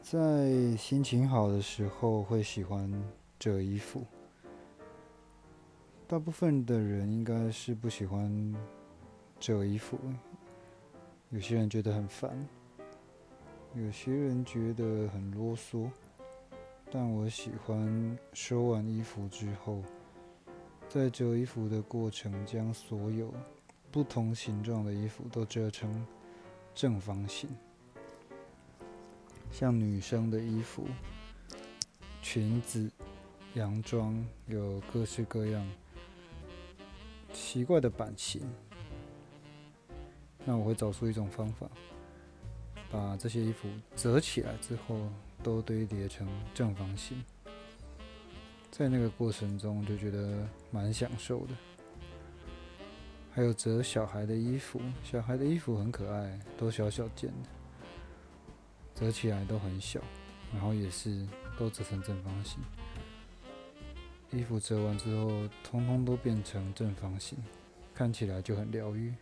在心情好的时候会喜欢折衣服，大部分的人应该是不喜欢折衣服，有些人觉得很烦，有些人觉得很啰嗦，但我喜欢收完衣服之后，在折衣服的过程将所有不同形状的衣服都折成正方形。像女生的衣服、裙子、洋装，有各式各样奇怪的版型。那我会找出一种方法，把这些衣服折起来之后，都堆叠成正方形。在那个过程中，就觉得蛮享受的。还有折小孩的衣服，小孩的衣服很可爱，都小小件的。折起来都很小，然后也是都折成正方形。衣服折完之后，通通都变成正方形，看起来就很疗愈。